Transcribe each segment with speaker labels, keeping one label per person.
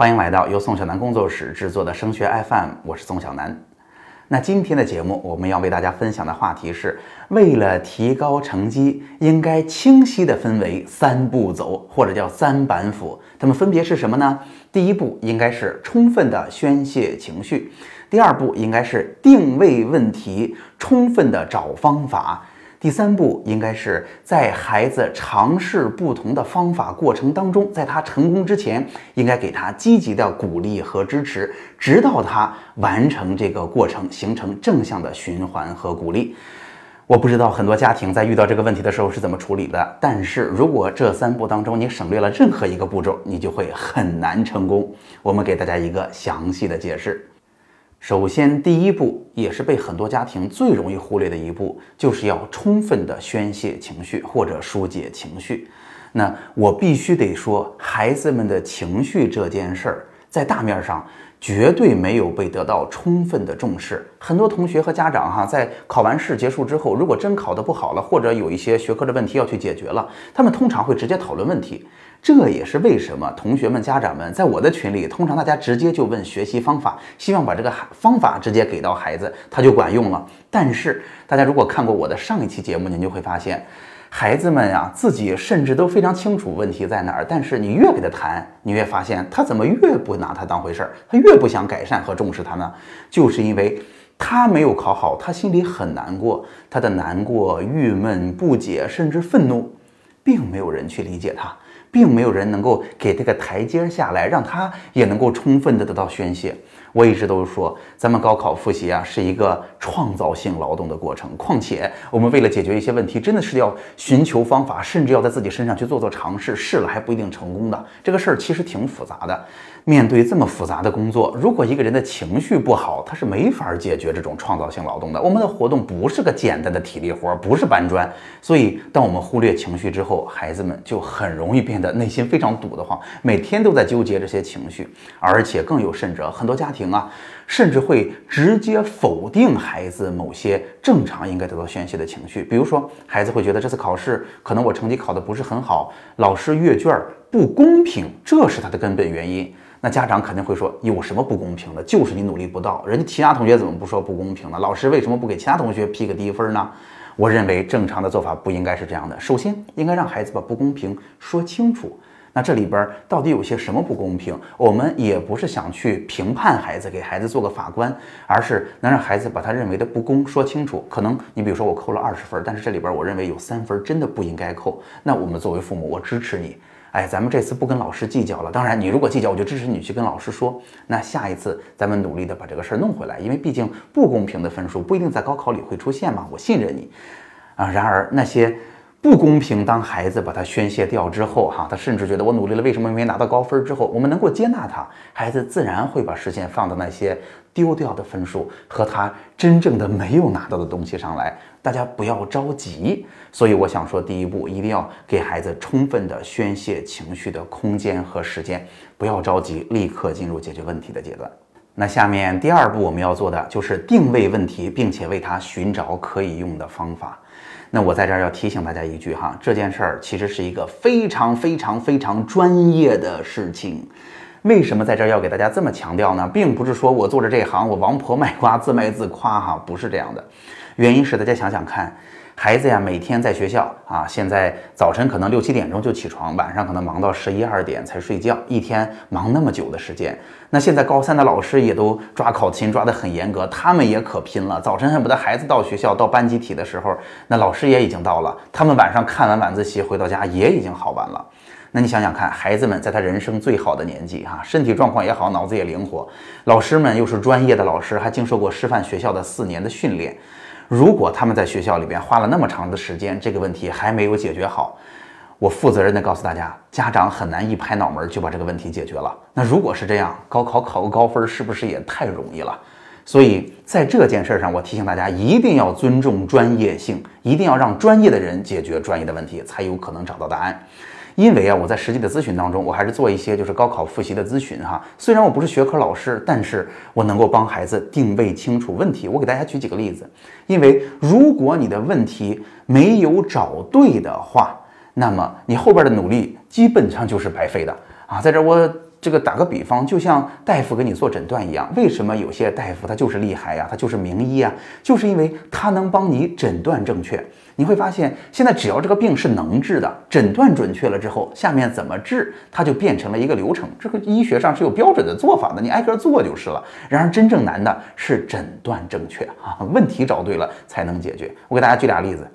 Speaker 1: 欢迎来到由宋小南工作室制作的升学 FM，我是宋小南。那今天的节目，我们要为大家分享的话题是：为了提高成绩，应该清晰的分为三步走，或者叫三板斧。它们分别是什么呢？第一步应该是充分的宣泄情绪，第二步应该是定位问题，充分的找方法。第三步应该是在孩子尝试不同的方法过程当中，在他成功之前，应该给他积极的鼓励和支持，直到他完成这个过程，形成正向的循环和鼓励。我不知道很多家庭在遇到这个问题的时候是怎么处理的，但是如果这三步当中你省略了任何一个步骤，你就会很难成功。我们给大家一个详细的解释。首先，第一步也是被很多家庭最容易忽略的一步，就是要充分的宣泄情绪或者疏解情绪。那我必须得说，孩子们的情绪这件事儿，在大面上绝对没有被得到充分的重视。很多同学和家长哈，在考完试结束之后，如果真考得不好了，或者有一些学科的问题要去解决了，他们通常会直接讨论问题。这也是为什么同学们、家长们在我的群里，通常大家直接就问学习方法，希望把这个方法直接给到孩子，他就管用了。但是大家如果看过我的上一期节目，您就会发现，孩子们呀自己甚至都非常清楚问题在哪儿，但是你越给他谈，你越发现他怎么越不拿他当回事儿，他越不想改善和重视他呢？就是因为他没有考好，他心里很难过，他的难过、郁闷、不解，甚至愤怒，并没有人去理解他。并没有人能够给这个台阶下来，让他也能够充分的得到宣泄。我一直都说，咱们高考复习啊是一个创造性劳动的过程。况且，我们为了解决一些问题，真的是要寻求方法，甚至要在自己身上去做做尝试，试了还不一定成功的。这个事儿其实挺复杂的。面对这么复杂的工作，如果一个人的情绪不好，他是没法解决这种创造性劳动的。我们的活动不是个简单的体力活，不是搬砖。所以，当我们忽略情绪之后，孩子们就很容易变得内心非常堵得慌，每天都在纠结这些情绪，而且更有甚者，很多家庭。啊，甚至会直接否定孩子某些正常应该得到宣泄的情绪，比如说，孩子会觉得这次考试可能我成绩考得不是很好，老师阅卷不公平，这是他的根本原因。那家长肯定会说，有什么不公平的？就是你努力不到，人家其他同学怎么不说不公平呢？老师为什么不给其他同学批个低分呢？我认为正常的做法不应该是这样的，首先应该让孩子把不公平说清楚。那这里边到底有些什么不公平？我们也不是想去评判孩子，给孩子做个法官，而是能让孩子把他认为的不公说清楚。可能你比如说我扣了二十分，但是这里边我认为有三分真的不应该扣。那我们作为父母，我支持你。哎，咱们这次不跟老师计较了。当然，你如果计较，我就支持你去跟老师说。那下一次咱们努力的把这个事儿弄回来，因为毕竟不公平的分数不一定在高考里会出现嘛。我信任你啊。然而那些。不公平。当孩子把它宣泄掉之后，哈，他甚至觉得我努力了，为什么没拿到高分？之后，我们能够接纳他，孩子自然会把视线放到那些丢掉的分数和他真正的没有拿到的东西上来。大家不要着急。所以，我想说，第一步一定要给孩子充分的宣泄情绪的空间和时间，不要着急，立刻进入解决问题的阶段。那下面第二步我们要做的就是定位问题，并且为他寻找可以用的方法。那我在这儿要提醒大家一句哈，这件事儿其实是一个非常非常非常专业的事情。为什么在这儿要给大家这么强调呢？并不是说我做着这行，我王婆卖瓜自卖自夸哈，不是这样的。原因是大家想想看。孩子呀，每天在学校啊，现在早晨可能六七点钟就起床，晚上可能忙到十一二点才睡觉，一天忙那么久的时间。那现在高三的老师也都抓考勤抓得很严格，他们也可拼了。早晨恨不得孩子到学校到班集体的时候，那老师也已经到了。他们晚上看完晚自习回到家也已经好完了。那你想想看，孩子们在他人生最好的年纪哈，身体状况也好，脑子也灵活，老师们又是专业的老师，还经受过师范学校的四年的训练。如果他们在学校里边花了那么长的时间，这个问题还没有解决好，我负责任的告诉大家，家长很难一拍脑门就把这个问题解决了。那如果是这样，高考考个高分是不是也太容易了？所以在这件事上，我提醒大家一定要尊重专业性，一定要让专业的人解决专业的问题，才有可能找到答案。因为啊，我在实际的咨询当中，我还是做一些就是高考复习的咨询哈。虽然我不是学科老师，但是我能够帮孩子定位清楚问题。我给大家举几个例子。因为如果你的问题没有找对的话，那么你后边的努力基本上就是白费的啊。在这我这个打个比方，就像大夫给你做诊断一样，为什么有些大夫他就是厉害呀？他就是名医啊，就是因为他能帮你诊断正确。你会发现，现在只要这个病是能治的，诊断准确了之后，下面怎么治，它就变成了一个流程。这个医学上是有标准的做法的，你挨个做就是了。然而真正难的是诊断正确啊，问题找对了才能解决。我给大家举俩例子，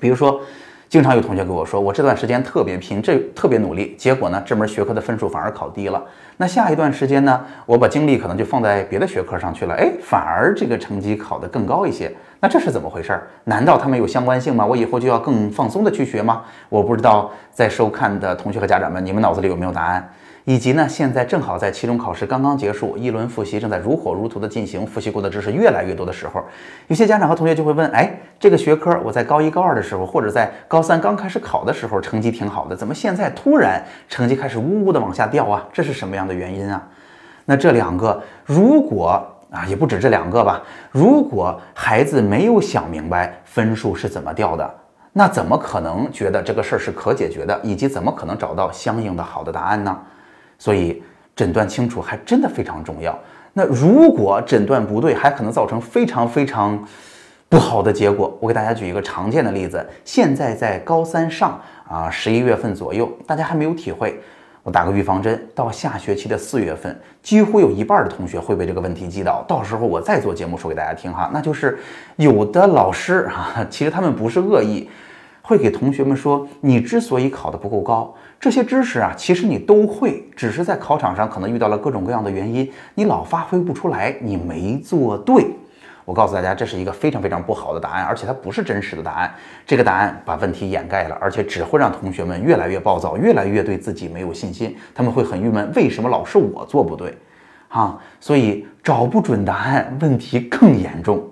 Speaker 1: 比如说。经常有同学跟我说，我这段时间特别拼，这特别努力，结果呢，这门学科的分数反而考低了。那下一段时间呢，我把精力可能就放在别的学科上去了，哎，反而这个成绩考得更高一些。那这是怎么回事？难道他们有相关性吗？我以后就要更放松的去学吗？我不知道，在收看的同学和家长们，你们脑子里有没有答案？以及呢，现在正好在期中考试刚刚结束，一轮复习正在如火如荼的进行，复习过的知识越来越多的时候，有些家长和同学就会问：哎，这个学科我在高一高二的时候，或者在高三刚开始考的时候，成绩挺好的，怎么现在突然成绩开始呜呜的往下掉啊？这是什么样的原因啊？那这两个，如果啊，也不止这两个吧，如果孩子没有想明白分数是怎么掉的，那怎么可能觉得这个事儿是可解决的，以及怎么可能找到相应的好的答案呢？所以诊断清楚还真的非常重要。那如果诊断不对，还可能造成非常非常不好的结果。我给大家举一个常见的例子：现在在高三上啊，十一月份左右，大家还没有体会。我打个预防针，到下学期的四月份，几乎有一半的同学会被这个问题击倒。到时候我再做节目说给大家听哈。那就是有的老师啊，其实他们不是恶意，会给同学们说：你之所以考得不够高。这些知识啊，其实你都会，只是在考场上可能遇到了各种各样的原因，你老发挥不出来，你没做对。我告诉大家，这是一个非常非常不好的答案，而且它不是真实的答案。这个答案把问题掩盖了，而且只会让同学们越来越暴躁，越来越对自己没有信心。他们会很郁闷，为什么老是我做不对？啊，所以找不准答案，问题更严重。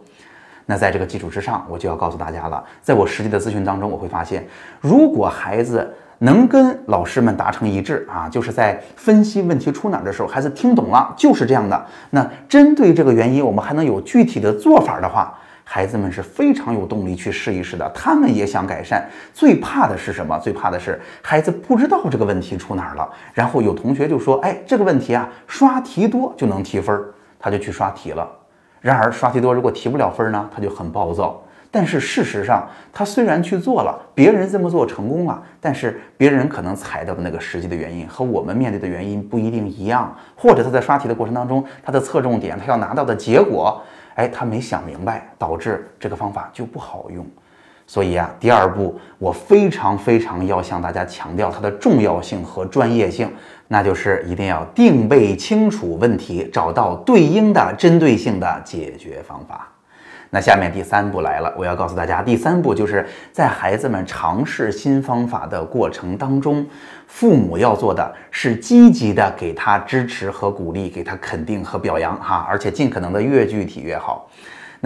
Speaker 1: 那在这个基础之上，我就要告诉大家了，在我实际的咨询当中，我会发现，如果孩子。能跟老师们达成一致啊，就是在分析问题出哪的时候，孩子听懂了，就是这样的。那针对这个原因，我们还能有具体的做法的话，孩子们是非常有动力去试一试的。他们也想改善。最怕的是什么？最怕的是孩子不知道这个问题出哪儿了，然后有同学就说：“哎，这个问题啊，刷题多就能提分儿，他就去刷题了。然而刷题多如果提不了分呢，他就很暴躁。”但是事实上，他虽然去做了，别人这么做成功了，但是别人可能踩到的那个实际的原因和我们面对的原因不一定一样，或者他在刷题的过程当中，他的侧重点，他要拿到的结果，哎，他没想明白，导致这个方法就不好用。所以啊，第二步，我非常非常要向大家强调它的重要性和专业性，那就是一定要定位清楚问题，找到对应的针对性的解决方法。那下面第三步来了，我要告诉大家，第三步就是在孩子们尝试新方法的过程当中，父母要做的是积极的给他支持和鼓励，给他肯定和表扬哈，而且尽可能的越具体越好。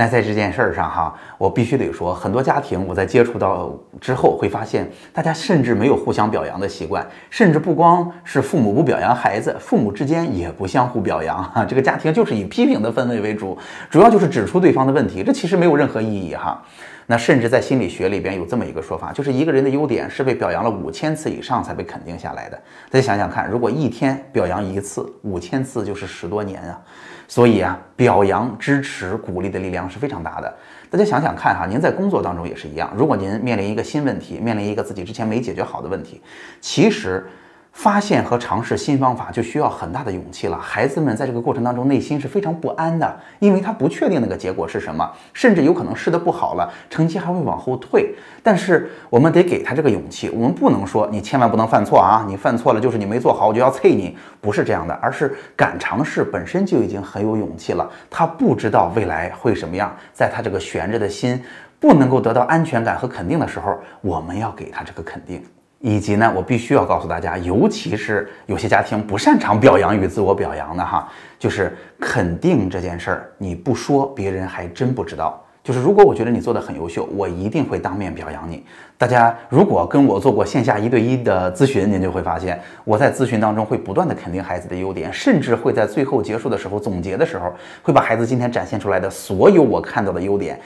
Speaker 1: 那在这件事儿上哈，我必须得说，很多家庭我在接触到之后会发现，大家甚至没有互相表扬的习惯，甚至不光是父母不表扬孩子，父母之间也不相互表扬哈。这个家庭就是以批评的氛围为主，主要就是指出对方的问题，这其实没有任何意义哈。那甚至在心理学里边有这么一个说法，就是一个人的优点是被表扬了五千次以上才被肯定下来的。大家想想看，如果一天表扬一次，五千次就是十多年啊。所以啊，表扬、支持、鼓励的力量是非常大的。大家想想看哈，您在工作当中也是一样。如果您面临一个新问题，面临一个自己之前没解决好的问题，其实。发现和尝试新方法就需要很大的勇气了。孩子们在这个过程当中内心是非常不安的，因为他不确定那个结果是什么，甚至有可能试的不好了，成绩还会往后退。但是我们得给他这个勇气，我们不能说你千万不能犯错啊，你犯错了就是你没做好，我就要啐你，不是这样的，而是敢尝试本身就已经很有勇气了。他不知道未来会什么样，在他这个悬着的心不能够得到安全感和肯定的时候，我们要给他这个肯定。以及呢，我必须要告诉大家，尤其是有些家庭不擅长表扬与自我表扬的哈，就是肯定这件事儿，你不说，别人还真不知道。就是如果我觉得你做的很优秀，我一定会当面表扬你。大家如果跟我做过线下一对一的咨询，您就会发现，我在咨询当中会不断的肯定孩子的优点，甚至会在最后结束的时候总结的时候，会把孩子今天展现出来的所有我看到的优点，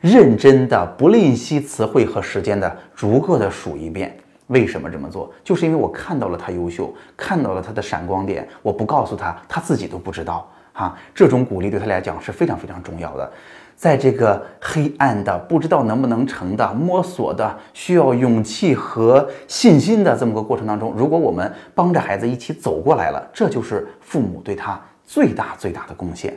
Speaker 1: 认真的不吝惜词汇和时间的逐个的数一遍。为什么这么做？就是因为我看到了他优秀，看到了他的闪光点，我不告诉他，他自己都不知道啊。这种鼓励对他来讲是非常非常重要的。在这个黑暗的、不知道能不能成的、摸索的、需要勇气和信心的这么个过程当中，如果我们帮着孩子一起走过来了，这就是父母对他最大最大的贡献。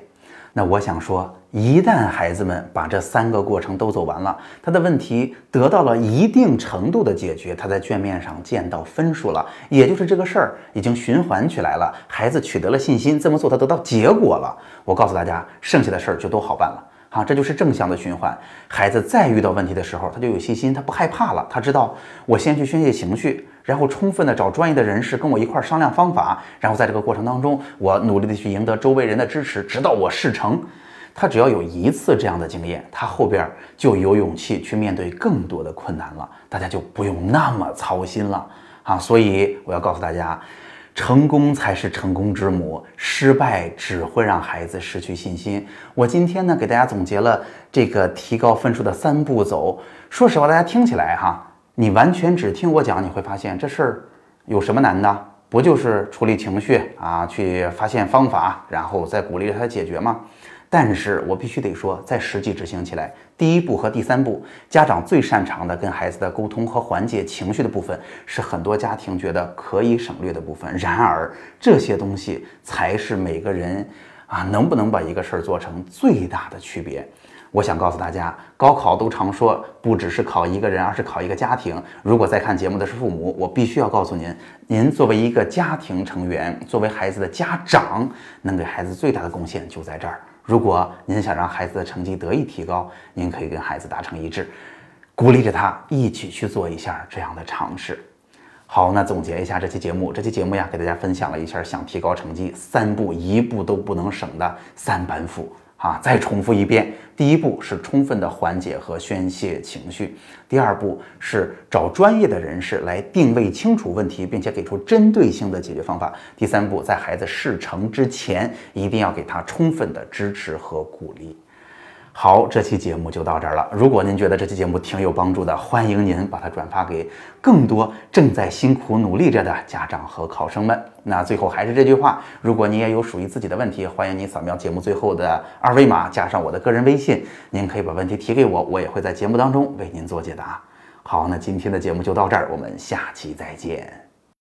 Speaker 1: 那我想说，一旦孩子们把这三个过程都走完了，他的问题得到了一定程度的解决，他在卷面上见到分数了，也就是这个事儿已经循环起来了，孩子取得了信心，这么做他得到结果了。我告诉大家，剩下的事儿就都好办了。好，这就是正向的循环。孩子再遇到问题的时候，他就有信心，他不害怕了，他知道我先去宣泄情绪，然后充分的找专业的人士跟我一块儿商量方法，然后在这个过程当中，我努力的去赢得周围人的支持，直到我事成。他只要有一次这样的经验，他后边就有勇气去面对更多的困难了，大家就不用那么操心了 啊！所以我要告诉大家，成功才是成功之母，失败只会让孩子失去信心。我今天呢，给大家总结了这个提高分数的三步走。说实话，大家听起来哈，你完全只听我讲，你会发现这事儿有什么难的？不就是处理情绪啊，去发现方法，然后再鼓励着他解决吗？但是我必须得说，在实际执行起来，第一步和第三步，家长最擅长的跟孩子的沟通和缓解情绪的部分，是很多家庭觉得可以省略的部分。然而，这些东西才是每个人啊能不能把一个事儿做成最大的区别。我想告诉大家，高考都常说不只是考一个人，而是考一个家庭。如果在看节目的是父母，我必须要告诉您，您作为一个家庭成员，作为孩子的家长，能给孩子最大的贡献就在这儿。如果您想让孩子的成绩得以提高，您可以跟孩子达成一致，鼓励着他一起去做一下这样的尝试。好，那总结一下这期节目，这期节目呀，给大家分享了一下想提高成绩三步一步都不能省的三板斧。啊，再重复一遍：第一步是充分的缓解和宣泄情绪；第二步是找专业的人士来定位清楚问题，并且给出针对性的解决方法；第三步，在孩子事成之前，一定要给他充分的支持和鼓励。好，这期节目就到这儿了。如果您觉得这期节目挺有帮助的，欢迎您把它转发给更多正在辛苦努力着的家长和考生们。那最后还是这句话，如果您也有属于自己的问题，欢迎您扫描节目最后的二维码，加上我的个人微信，您可以把问题提给我，我也会在节目当中为您做解答。好，那今天的节目就到这儿，我们下期再见。